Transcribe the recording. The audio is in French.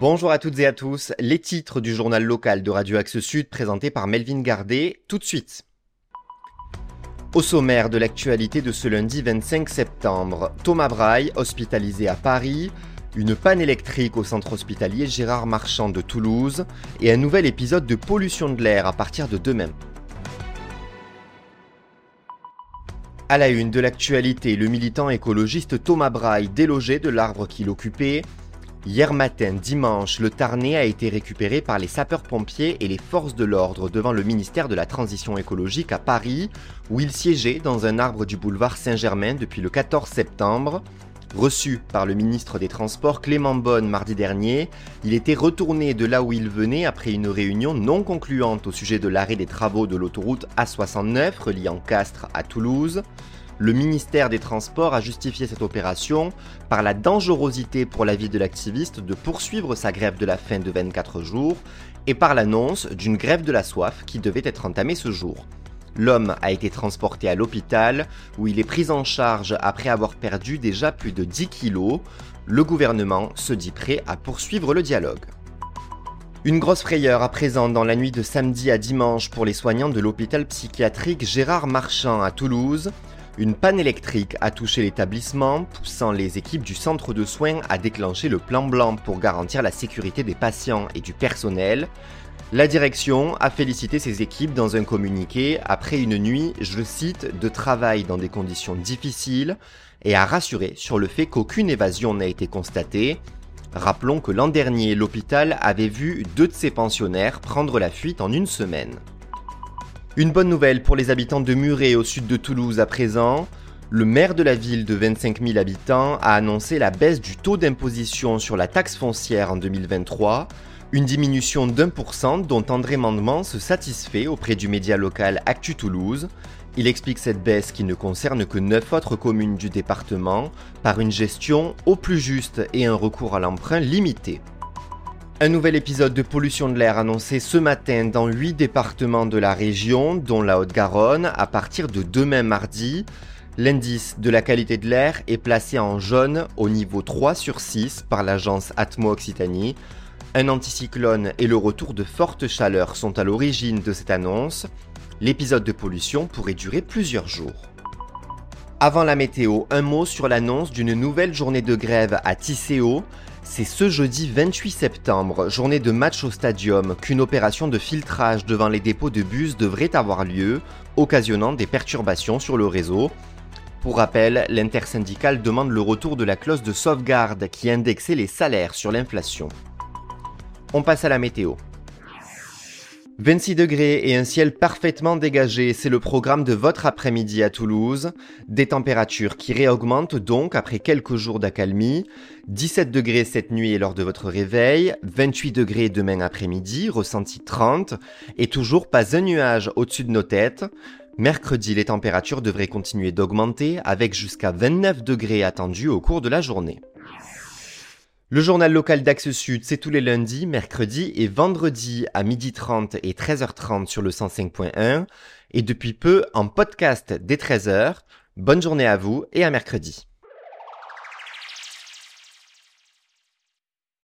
Bonjour à toutes et à tous, les titres du journal local de Radio Axe Sud présentés par Melvin Gardet, tout de suite. Au sommaire de l'actualité de ce lundi 25 septembre, Thomas Braille, hospitalisé à Paris, une panne électrique au centre hospitalier Gérard Marchand de Toulouse et un nouvel épisode de pollution de l'air à partir de demain. À la une de l'actualité, le militant écologiste Thomas Braille délogé de l'arbre qu'il occupait. Hier matin, dimanche, le Tarnais a été récupéré par les sapeurs-pompiers et les forces de l'ordre devant le ministère de la Transition écologique à Paris, où il siégeait dans un arbre du boulevard Saint-Germain depuis le 14 septembre. Reçu par le ministre des Transports Clément Bonne mardi dernier, il était retourné de là où il venait après une réunion non concluante au sujet de l'arrêt des travaux de l'autoroute A69 reliant Castres à Toulouse. Le ministère des Transports a justifié cette opération par la dangerosité pour la vie de l'activiste de poursuivre sa grève de la faim de 24 jours et par l'annonce d'une grève de la soif qui devait être entamée ce jour. L'homme a été transporté à l'hôpital où il est pris en charge après avoir perdu déjà plus de 10 kilos. Le gouvernement se dit prêt à poursuivre le dialogue. Une grosse frayeur à présent dans la nuit de samedi à dimanche pour les soignants de l'hôpital psychiatrique Gérard Marchand à Toulouse. Une panne électrique a touché l'établissement, poussant les équipes du centre de soins à déclencher le plan blanc pour garantir la sécurité des patients et du personnel. La direction a félicité ses équipes dans un communiqué après une nuit, je cite, de travail dans des conditions difficiles et a rassuré sur le fait qu'aucune évasion n'a été constatée. Rappelons que l'an dernier, l'hôpital avait vu deux de ses pensionnaires prendre la fuite en une semaine. Une bonne nouvelle pour les habitants de Muret au sud de Toulouse à présent. Le maire de la ville de 25 000 habitants a annoncé la baisse du taux d'imposition sur la taxe foncière en 2023 une diminution d'un pour cent dont André Mandement se satisfait auprès du média local Actu Toulouse. Il explique cette baisse qui ne concerne que 9 autres communes du département par une gestion au plus juste et un recours à l'emprunt limité. Un nouvel épisode de pollution de l'air annoncé ce matin dans 8 départements de la région, dont la Haute-Garonne, à partir de demain mardi. L'indice de la qualité de l'air est placé en jaune au niveau 3 sur 6 par l'agence Atmo Occitanie, un anticyclone et le retour de fortes chaleurs sont à l'origine de cette annonce. L'épisode de pollution pourrait durer plusieurs jours. Avant la météo, un mot sur l'annonce d'une nouvelle journée de grève à Tisséo. C'est ce jeudi 28 septembre, journée de match au stadium, qu'une opération de filtrage devant les dépôts de bus devrait avoir lieu, occasionnant des perturbations sur le réseau. Pour rappel, l'intersyndicale demande le retour de la clause de sauvegarde qui indexait les salaires sur l'inflation. On passe à la météo. 26 degrés et un ciel parfaitement dégagé, c'est le programme de votre après-midi à Toulouse. Des températures qui réaugmentent donc après quelques jours d'accalmie. 17 degrés cette nuit et lors de votre réveil, 28 degrés demain après-midi, ressenti 30, et toujours pas un nuage au-dessus de nos têtes. Mercredi, les températures devraient continuer d'augmenter avec jusqu'à 29 degrés attendus au cours de la journée. Le journal local d'Axe Sud, c'est tous les lundis, mercredis et vendredis à 12h30 et 13h30 sur le 105.1 et depuis peu en podcast dès 13h. Bonne journée à vous et à mercredi.